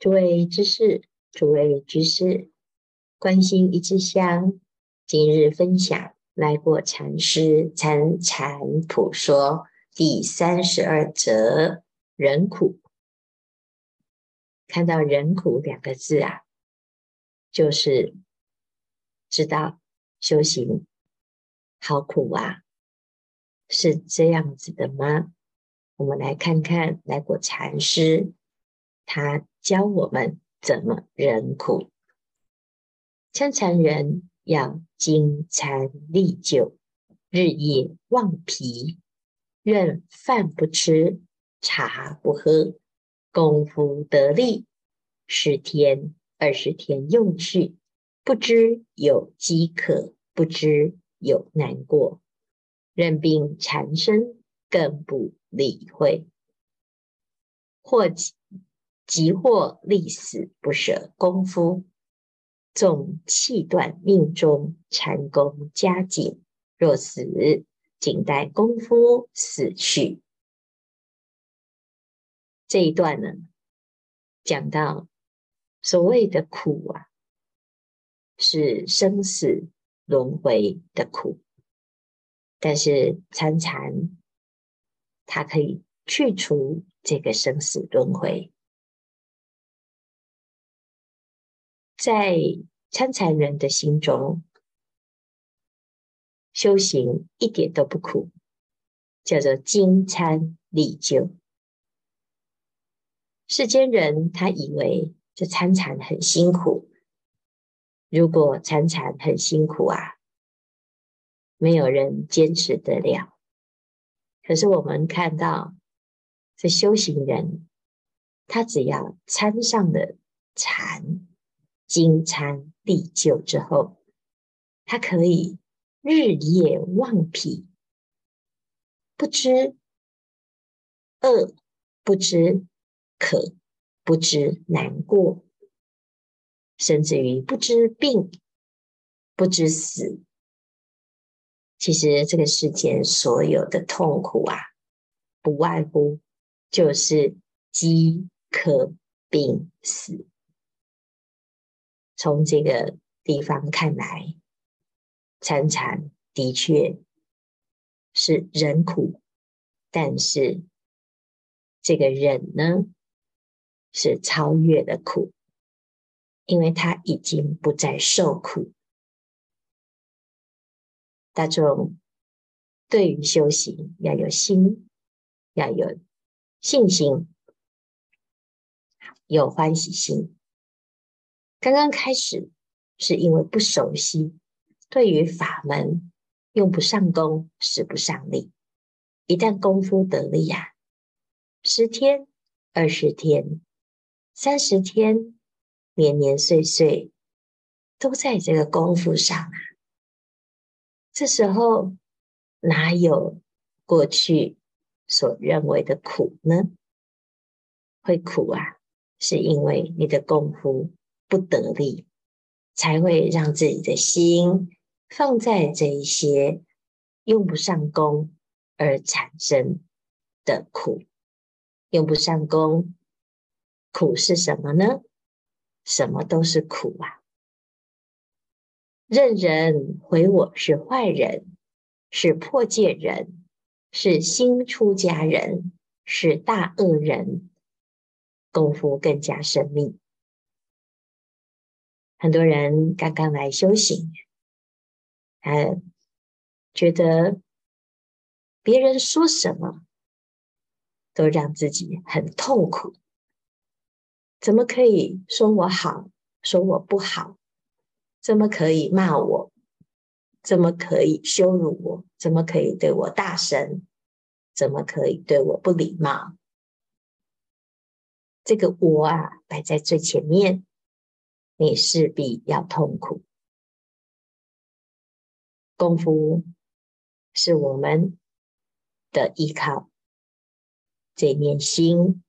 诸位居士，诸位居士，关心一支香，今日分享来过禅师参禅普说第三十二则人苦。看到“人苦”两个字啊，就是知道修行好苦啊，是这样子的吗？我们来看看来过禅师，他教我们怎么忍苦。参禅人要金餐利就，日夜忘疲，任饭不吃，茶不喝，功夫得力，十天二十天用去，不知有饥渴，不知有难过，任病缠身，更不理会，或即或历死不舍功夫，纵气断命中，禅功加紧，若死，仅待功夫死去。这一段呢，讲到所谓的苦啊，是生死轮回的苦，但是参禅。它可以去除这个生死轮回，在参禅人的心中，修行一点都不苦，叫做金餐利就。世间人他以为这参禅很辛苦，如果参禅很辛苦啊，没有人坚持得了。可是我们看到，这修行人，他只要参上了禅，金餐利就之后，他可以日夜忘疲，不知饿，不知渴，不知难过，甚至于不知病，不知死。其实这个世间所有的痛苦啊，不外乎就是饥渴病死。从这个地方看来，参禅的确是忍苦，但是这个忍呢，是超越了苦，因为他已经不再受苦。大众对于修行要有心，要有信心，有欢喜心。刚刚开始是因为不熟悉，对于法门用不上功，使不上力。一旦功夫得力呀，十天、二十天、三十天，年年岁岁都在这个功夫上啊。这时候哪有过去所认为的苦呢？会苦啊，是因为你的功夫不得力，才会让自己的心放在这一些用不上功而产生的苦。用不上功，苦是什么呢？什么都是苦啊。任人毁我是坏人，是破戒人，是新出家人，是大恶人，功夫更加深密。很多人刚刚来修行，他觉得别人说什么都让自己很痛苦，怎么可以说我好，说我不好？怎么可以骂我？怎么可以羞辱我？怎么可以对我大声？怎么可以对我不礼貌？这个我啊，摆在最前面，你势必要痛苦。功夫是我们的依靠，这念心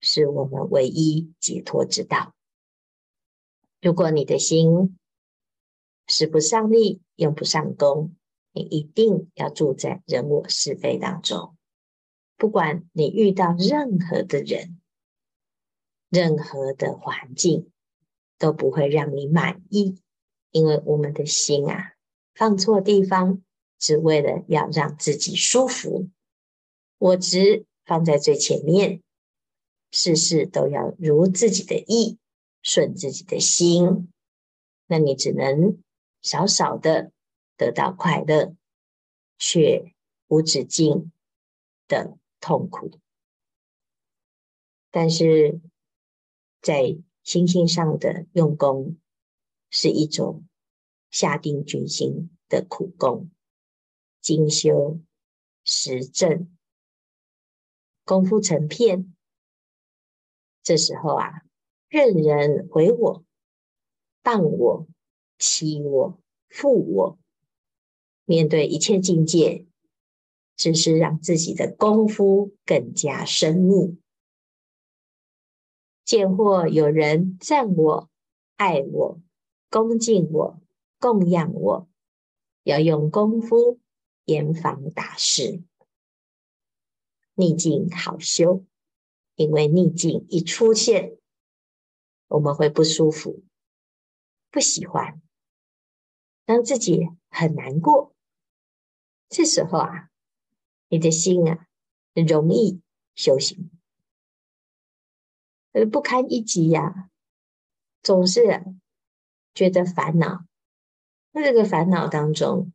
是我们唯一解脱之道。如果你的心，使不上力，用不上功，你一定要住在人我是非当中。不管你遇到任何的人，任何的环境都不会让你满意，因为我们的心啊，放错地方，只为了要让自己舒服，我执放在最前面，事事都要如自己的意，顺自己的心，那你只能少少的得到快乐，却无止境的痛苦。但是在心性上的用功，是一种下定决心的苦功，精修实证，功夫成片。这时候啊，任人毁我、谤我、欺我、负我，面对一切境界，只是让自己的功夫更加深密。见或有人赞我、爱我、恭敬我、供养我，要用功夫严防打失。逆境好修，因为逆境一出现，我们会不舒服、不喜欢，让自己很难过。这时候啊，你的心啊，容易修行。呃，不堪一击呀、总是觉得烦恼。那这个烦恼当中，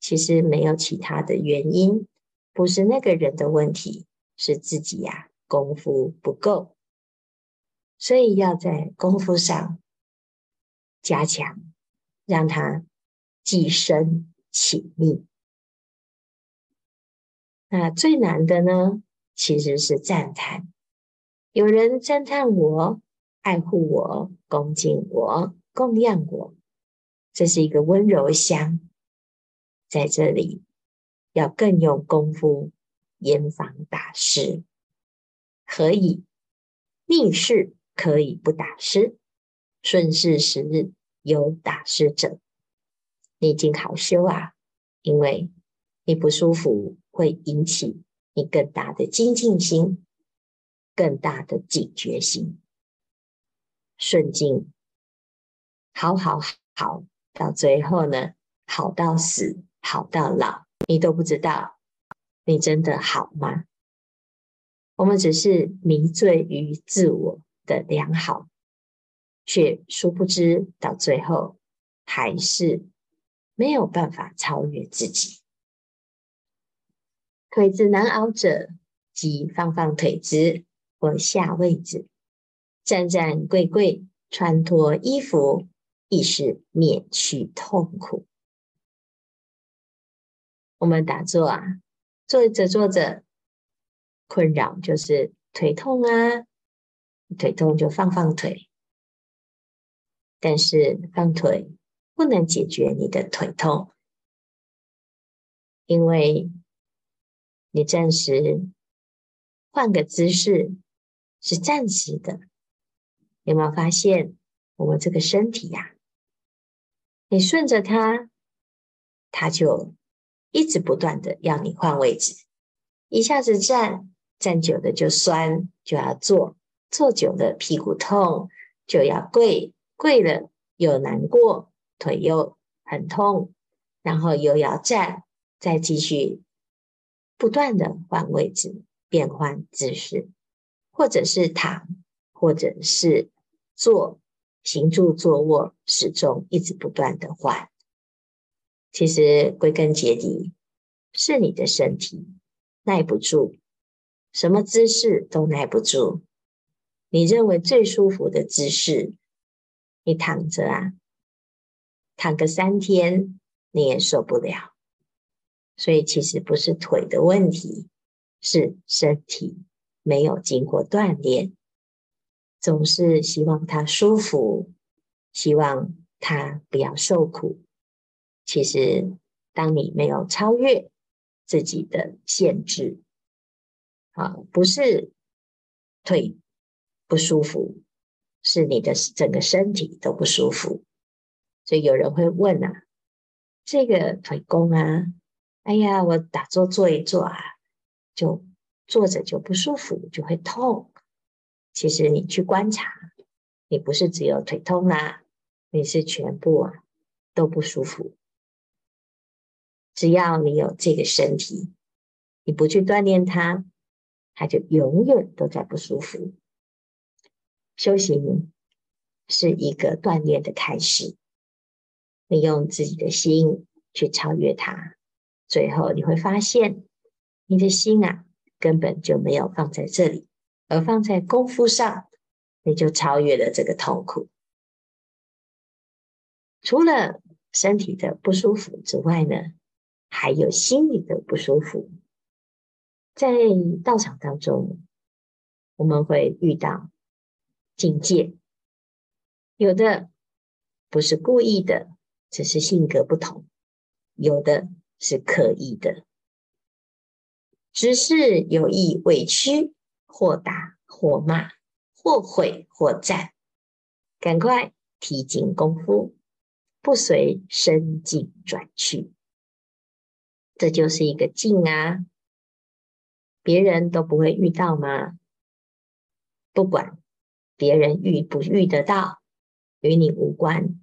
其实没有其他的原因，不是那个人的问题，是自己呀、功夫不够，所以要在功夫上加强，让他既深且密。那最难的呢，其实是赞叹。有人赞叹我、爱护我、恭敬我、供养我，这是一个温柔乡。在这里，要更用功夫，严防打失。何以逆势可以不打失？顺势时有打失者，逆境好修啊！因为你不舒服，会引起你更大的精进心。更大的警觉心，顺境好好好，到最后呢，好到死，好到老，你都不知道你真的好吗？我们只是迷醉于自我的良好，却殊不知到最后还是没有办法超越自己。腿子难熬者，即放放腿子。或下位子，站站跪跪，穿脱衣服，亦是免去痛苦。我们打坐啊，坐着坐着，困扰就是腿痛啊，腿痛就放放腿。但是放腿不能解决你的腿痛，因为你暂时换个姿势。是暂时的，有没有发现我们这个身体呀、你顺着它，它就一直不断的要你换位置，一下子站，站久了就酸，就要坐，坐久了屁股痛，就要跪，跪了又难过，腿又很痛，然后又要站，再继续不断的换位置，变换姿势。或者是躺，或者是坐，行住坐卧，始终一直不断的换。其实归根结底，是你的身体耐不住，什么姿势都耐不住。你认为最舒服的姿势，你躺着啊，躺个三天你也受不了。所以其实不是腿的问题，是身体。没有经过锻炼，总是希望他舒服，希望他不要受苦。其实，当你没有超越自己的限制，啊，不是腿不舒服，是你的整个身体都不舒服。所以有人会问啊，这个腿功啊，哎呀，我打坐坐一坐啊，就。坐着就不舒服，就会痛。其实你去观察，你不是只有腿痛啊，你是全部啊都不舒服。只要你有这个身体，你不去锻炼它，它就永远都在不舒服。修行是一个锻炼的开始，你用自己的心去超越它，最后你会发现，你的心啊根本就没有放在这里。而放在功夫上，你就超越了这个痛苦。除了身体的不舒服之外呢，还有心理的不舒服。在道场当中，我们会遇到境界，有的不是故意的，只是性格不同；有的是刻意的，只是有意委屈。或打或骂，或毁或赞，赶快提紧功夫，不随生境转去。这就是一个境啊！别人都不会遇到吗？不管别人遇不遇得到，与你无关。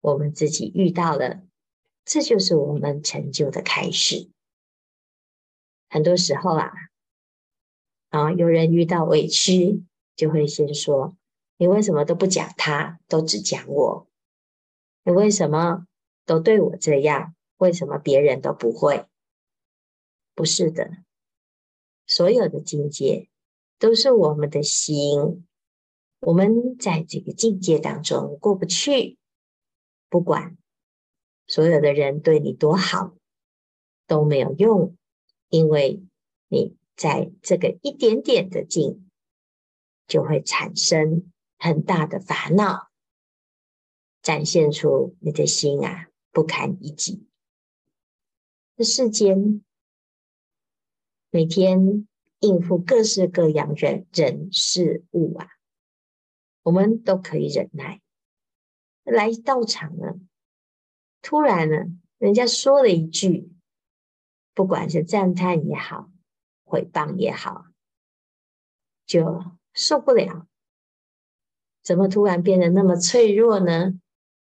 我们自己遇到了，这就是我们成就的开始。很多时候啊。啊，有人遇到委屈，就会先说：“你为什么都不讲他，都只讲我？你为什么都对我这样？为什么别人都不会？”不是的，所有的境界都是我们的心，我们在这个境界当中过不去，不管所有的人对你多好，都没有用，因为你。在这个一点点的境，就会产生很大的烦恼，展现出你的心啊不堪一击。这世间每天应付各式各样人人事物啊，我们都可以忍耐。来到场了，突然呢，人家说了一句，不管是赞叹也好。毁谤也好，就受不了。怎么突然变得那么脆弱呢？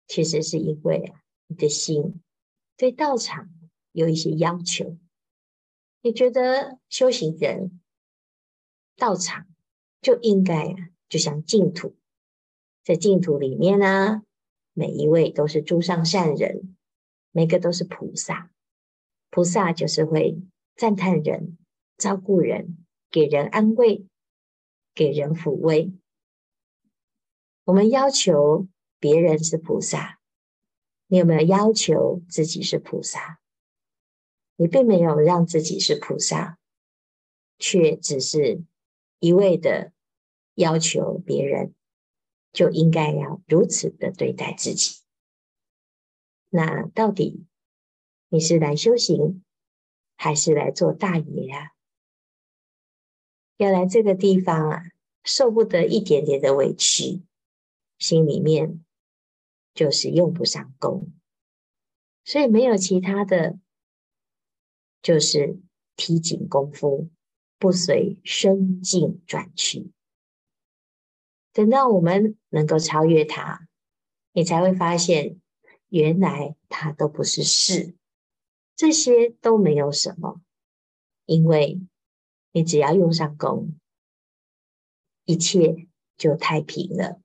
其实是因为啊，你的心对道场有一些要求。你觉得修行人道场就应该啊，就像净土，在净土里面呢、啊，每一位都是诸上善人，每个都是菩萨。菩萨就是会赞叹人。照顾人，给人安慰，给人抚慰。我们要求别人是菩萨，你有没有要求自己是菩萨？你并没有让自己是菩萨，却只是一味的要求别人，就应该要如此的对待自己。那到底你是来修行，还是来做大爷呀？要来这个地方啊，受不得一点点的委屈，心里面就是用不上功，所以没有其他的，就是提紧功夫，不随生境转去。等到我们能够超越它，你才会发现，原来它都不是事，这些都没有什么，因为。你只要用上功，一切就太平了。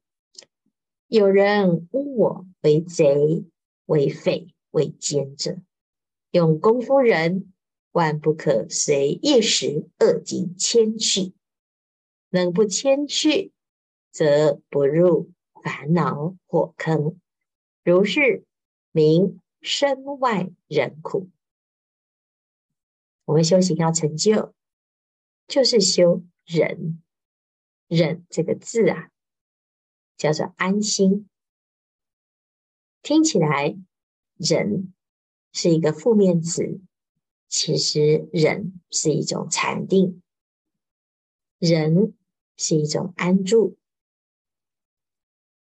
有人诬我为贼、为匪、为奸者，用功夫人，万不可随一时恶境牵去。能不牵去，则不入烦恼火坑。如是名身外人苦。我们修行要成就。就是修忍，忍这个字啊，叫做安心。听起来忍是一个负面词，其实忍是一种禅定，忍是一种安住。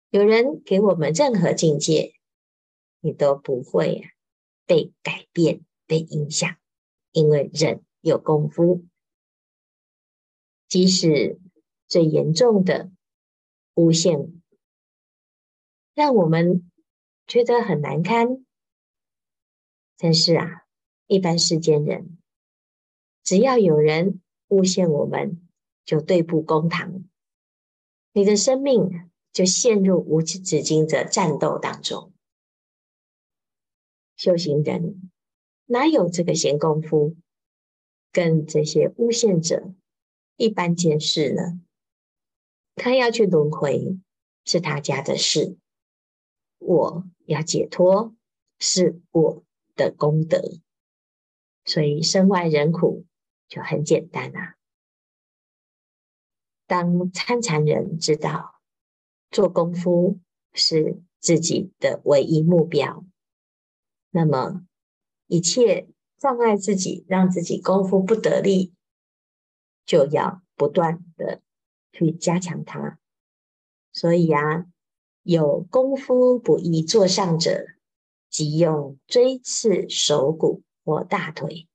有人给我们任何境界，你都不会被改变、被影响，因为忍有功夫。即使最严重的诬陷，让我们觉得很难堪。但是啊，一般世间人，只要有人诬陷我们，就对簿公堂，你的生命就陷入无止境的战斗当中。修行人哪有这个闲工夫跟这些诬陷者一般见识呢？他要去轮回是他家的事，我要解脱是我的功德，所以身外人苦就很简单啊。当参禅人知道做功夫是自己的唯一目标。那么，一切障碍自己，让自己功夫不得力，就要不断的去加强它。所以啊，有功夫不易座上者，即用锥刺手骨或大腿，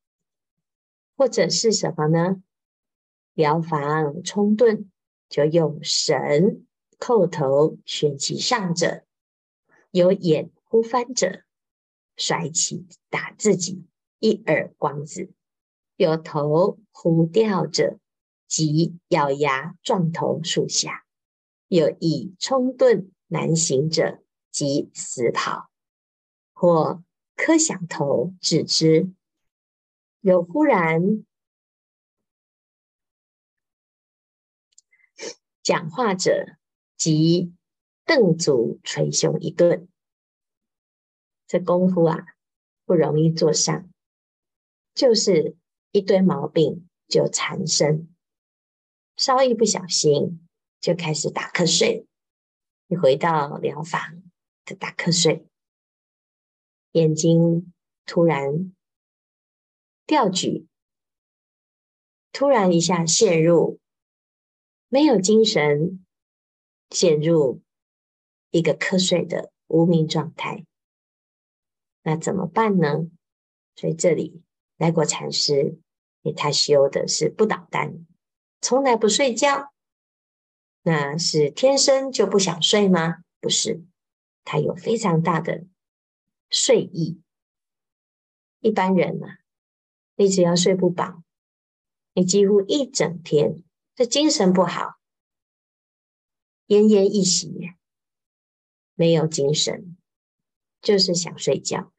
或者是什么呢？疗房冲顿，就用绳扣头悬其上者，有眼忽翻者。甩起打自己一耳光子，有头忽掉者，即咬牙撞头数下；有意冲顿难行者，即死跑，或磕响头止之；有忽然讲话者，即瞪足捶胸一顿。这功夫啊，不容易做上，就是一堆毛病就缠身，稍一不小心就开始打瞌睡。一回到疗房就打瞌睡，眼睛突然掉举，突然一下陷入没有精神，陷入一个瞌睡的无名状态。那怎么办呢？所以这里来果禅师，他修的是不倒单，从来不睡觉。那是天生就不想睡吗？不是，他有非常大的睡意。一般人、啊，你只要睡不饱，你几乎一整天这精神不好，奄奄一息，没有精神。就是想睡觉。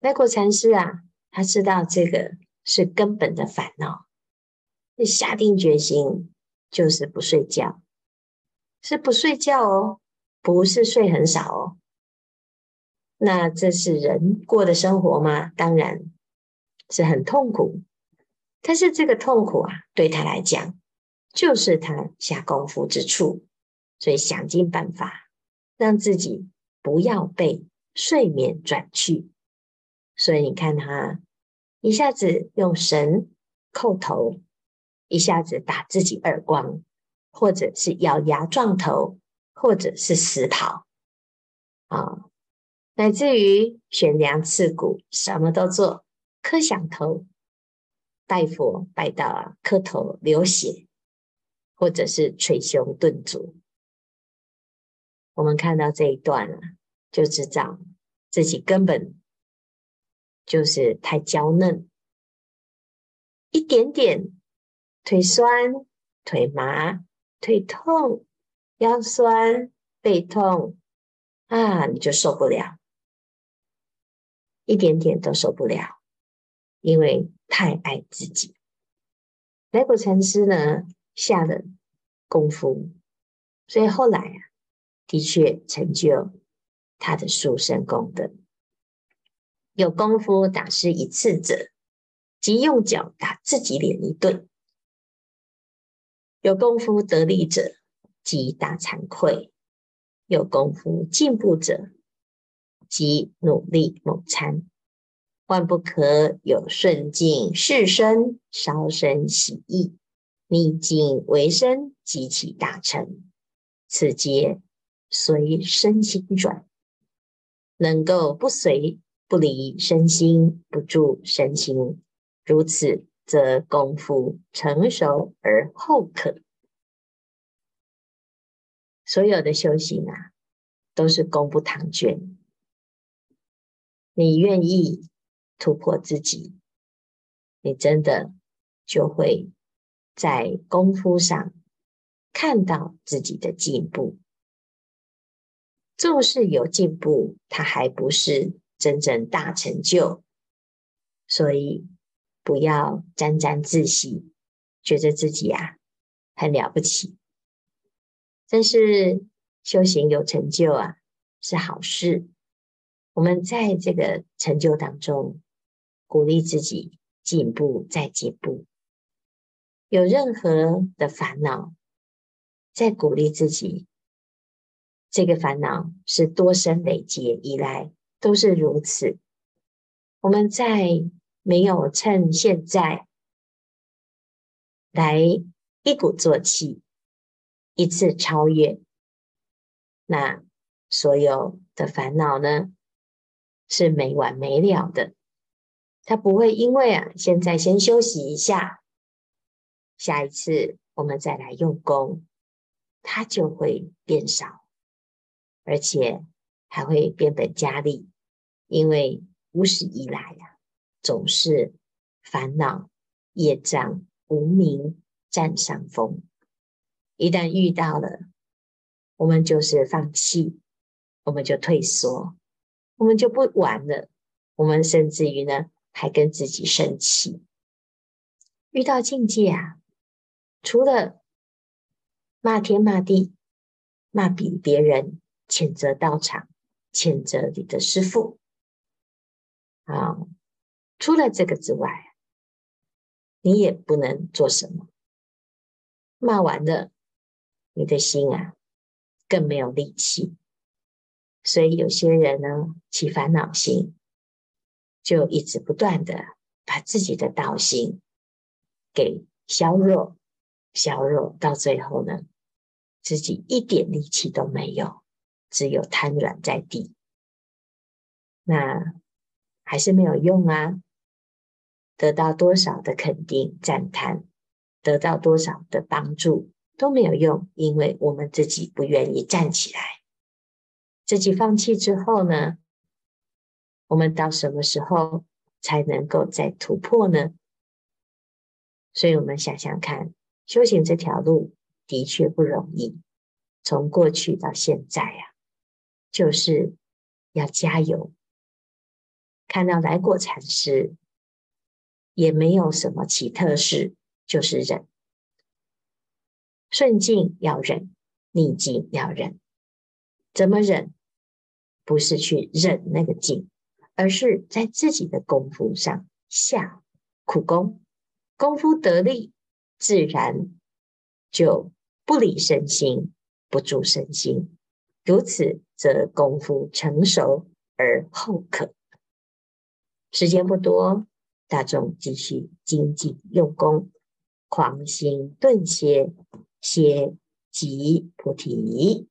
来果禅师啊，他知道这个是根本的烦恼，你下定决心就是不睡觉，是不睡觉哦，不是睡很少哦。那这是人过的生活吗？当然是很痛苦，但是这个痛苦啊，对他来讲就是他下功夫之处，所以想尽办法让自己。不要被睡眠转去，所以你看他一下子用绳扣头，一下子打自己耳光，或者是咬牙撞头，或者是死跑啊，乃至于悬梁刺股，什么都做，磕响头，拜佛拜到，磕头流血，或者是捶胸顿足。我们看到这一段啊，就知道自己根本就是太娇嫩，一点点腿酸、腿麻、腿痛、腰酸、背痛啊，你就受不了，一点点都受不了，因为太爱自己。来果禅师呢，下了功夫，所以后来啊。的确成就他的殊胜功德。有功夫打湿一次者，即用脚打自己脸一顿；有功夫得力者，即大惭愧；有功夫进步者，即努力猛参。万不可有顺境事生，稍生喜意，逆境为生，即起大成。此皆。随身心转，能够不随不离身心，不住身心，如此则功夫成熟而后可。所有的修行啊，都是功不唐捐。你愿意突破自己，你真的就会在功夫上看到自己的进步。纵使有进步，它还不是真正大成就，所以不要沾沾自喜，觉得自己啊很了不起。但是修行有成就啊，是好事。我们在这个成就当中，鼓励自己进步再进步。有任何的烦恼，在鼓励自己。这个烦恼是多生累劫以来都是如此。我们在没有趁现在来一鼓作气。一次超越，那所有的烦恼呢，是没完没了的。它不会因为啊，现在先休息一下，下一次我们再来用功，它就会变少，而且还会变本加厉。因为无始以来呀、啊，总是烦恼、业障、无明占上风。一旦遇到了，我们就是放弃，我们就退缩，我们就不玩了。我们甚至于呢，还跟自己生气。遇到境界啊，除了骂天骂地、骂比别人、谴责道场、谴责你的师父啊，除了这个之外，你也不能做什么。骂完了。你的心啊，更没有力气，所以有些人呢，起烦恼心，就一直不断的把自己的道心给削弱、削弱，到最后呢，自己一点力气都没有，只有瘫软在地，那还是没有用啊！得到多少的肯定、赞叹，得到多少的帮助。都没有用，因为我们自己不愿意站起来，自己放弃之后呢，我们到什么时候才能够再突破呢？所以我们想想看，修行这条路的确不容易，从过去到现在呀、啊，就是要加油。看到来过禅师也没有什么奇特事，就是忍。顺境要忍，逆境要忍。怎么忍？不是去忍那个境，而是在自己的功夫上下苦功，功夫得力，自然就不离身心，不住身心。如此，则功夫成熟而后可。时间不多，大众继续精进用功，狂心顿歇。歇即菩提。